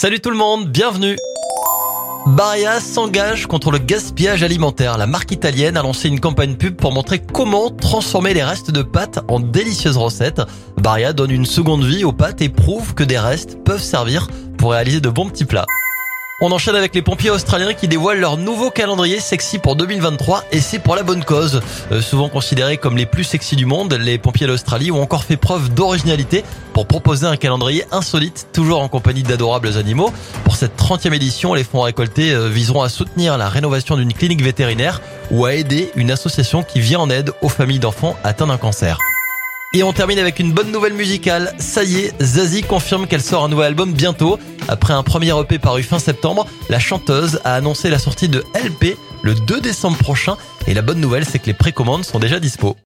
Salut tout le monde, bienvenue Baria s'engage contre le gaspillage alimentaire. La marque italienne a lancé une campagne pub pour montrer comment transformer les restes de pâtes en délicieuses recettes. Baria donne une seconde vie aux pâtes et prouve que des restes peuvent servir pour réaliser de bons petits plats. On enchaîne avec les pompiers australiens qui dévoilent leur nouveau calendrier sexy pour 2023 et c'est pour la bonne cause. Euh, souvent considérés comme les plus sexy du monde, les pompiers d'Australie ont encore fait preuve d'originalité pour proposer un calendrier insolite, toujours en compagnie d'adorables animaux. Pour cette 30e édition, les fonds récoltés euh, viseront à soutenir la rénovation d'une clinique vétérinaire ou à aider une association qui vient en aide aux familles d'enfants atteints d'un cancer. Et on termine avec une bonne nouvelle musicale. Ça y est, Zazie confirme qu'elle sort un nouvel album bientôt. Après un premier EP paru fin septembre, la chanteuse a annoncé la sortie de LP le 2 décembre prochain. Et la bonne nouvelle, c'est que les précommandes sont déjà dispo.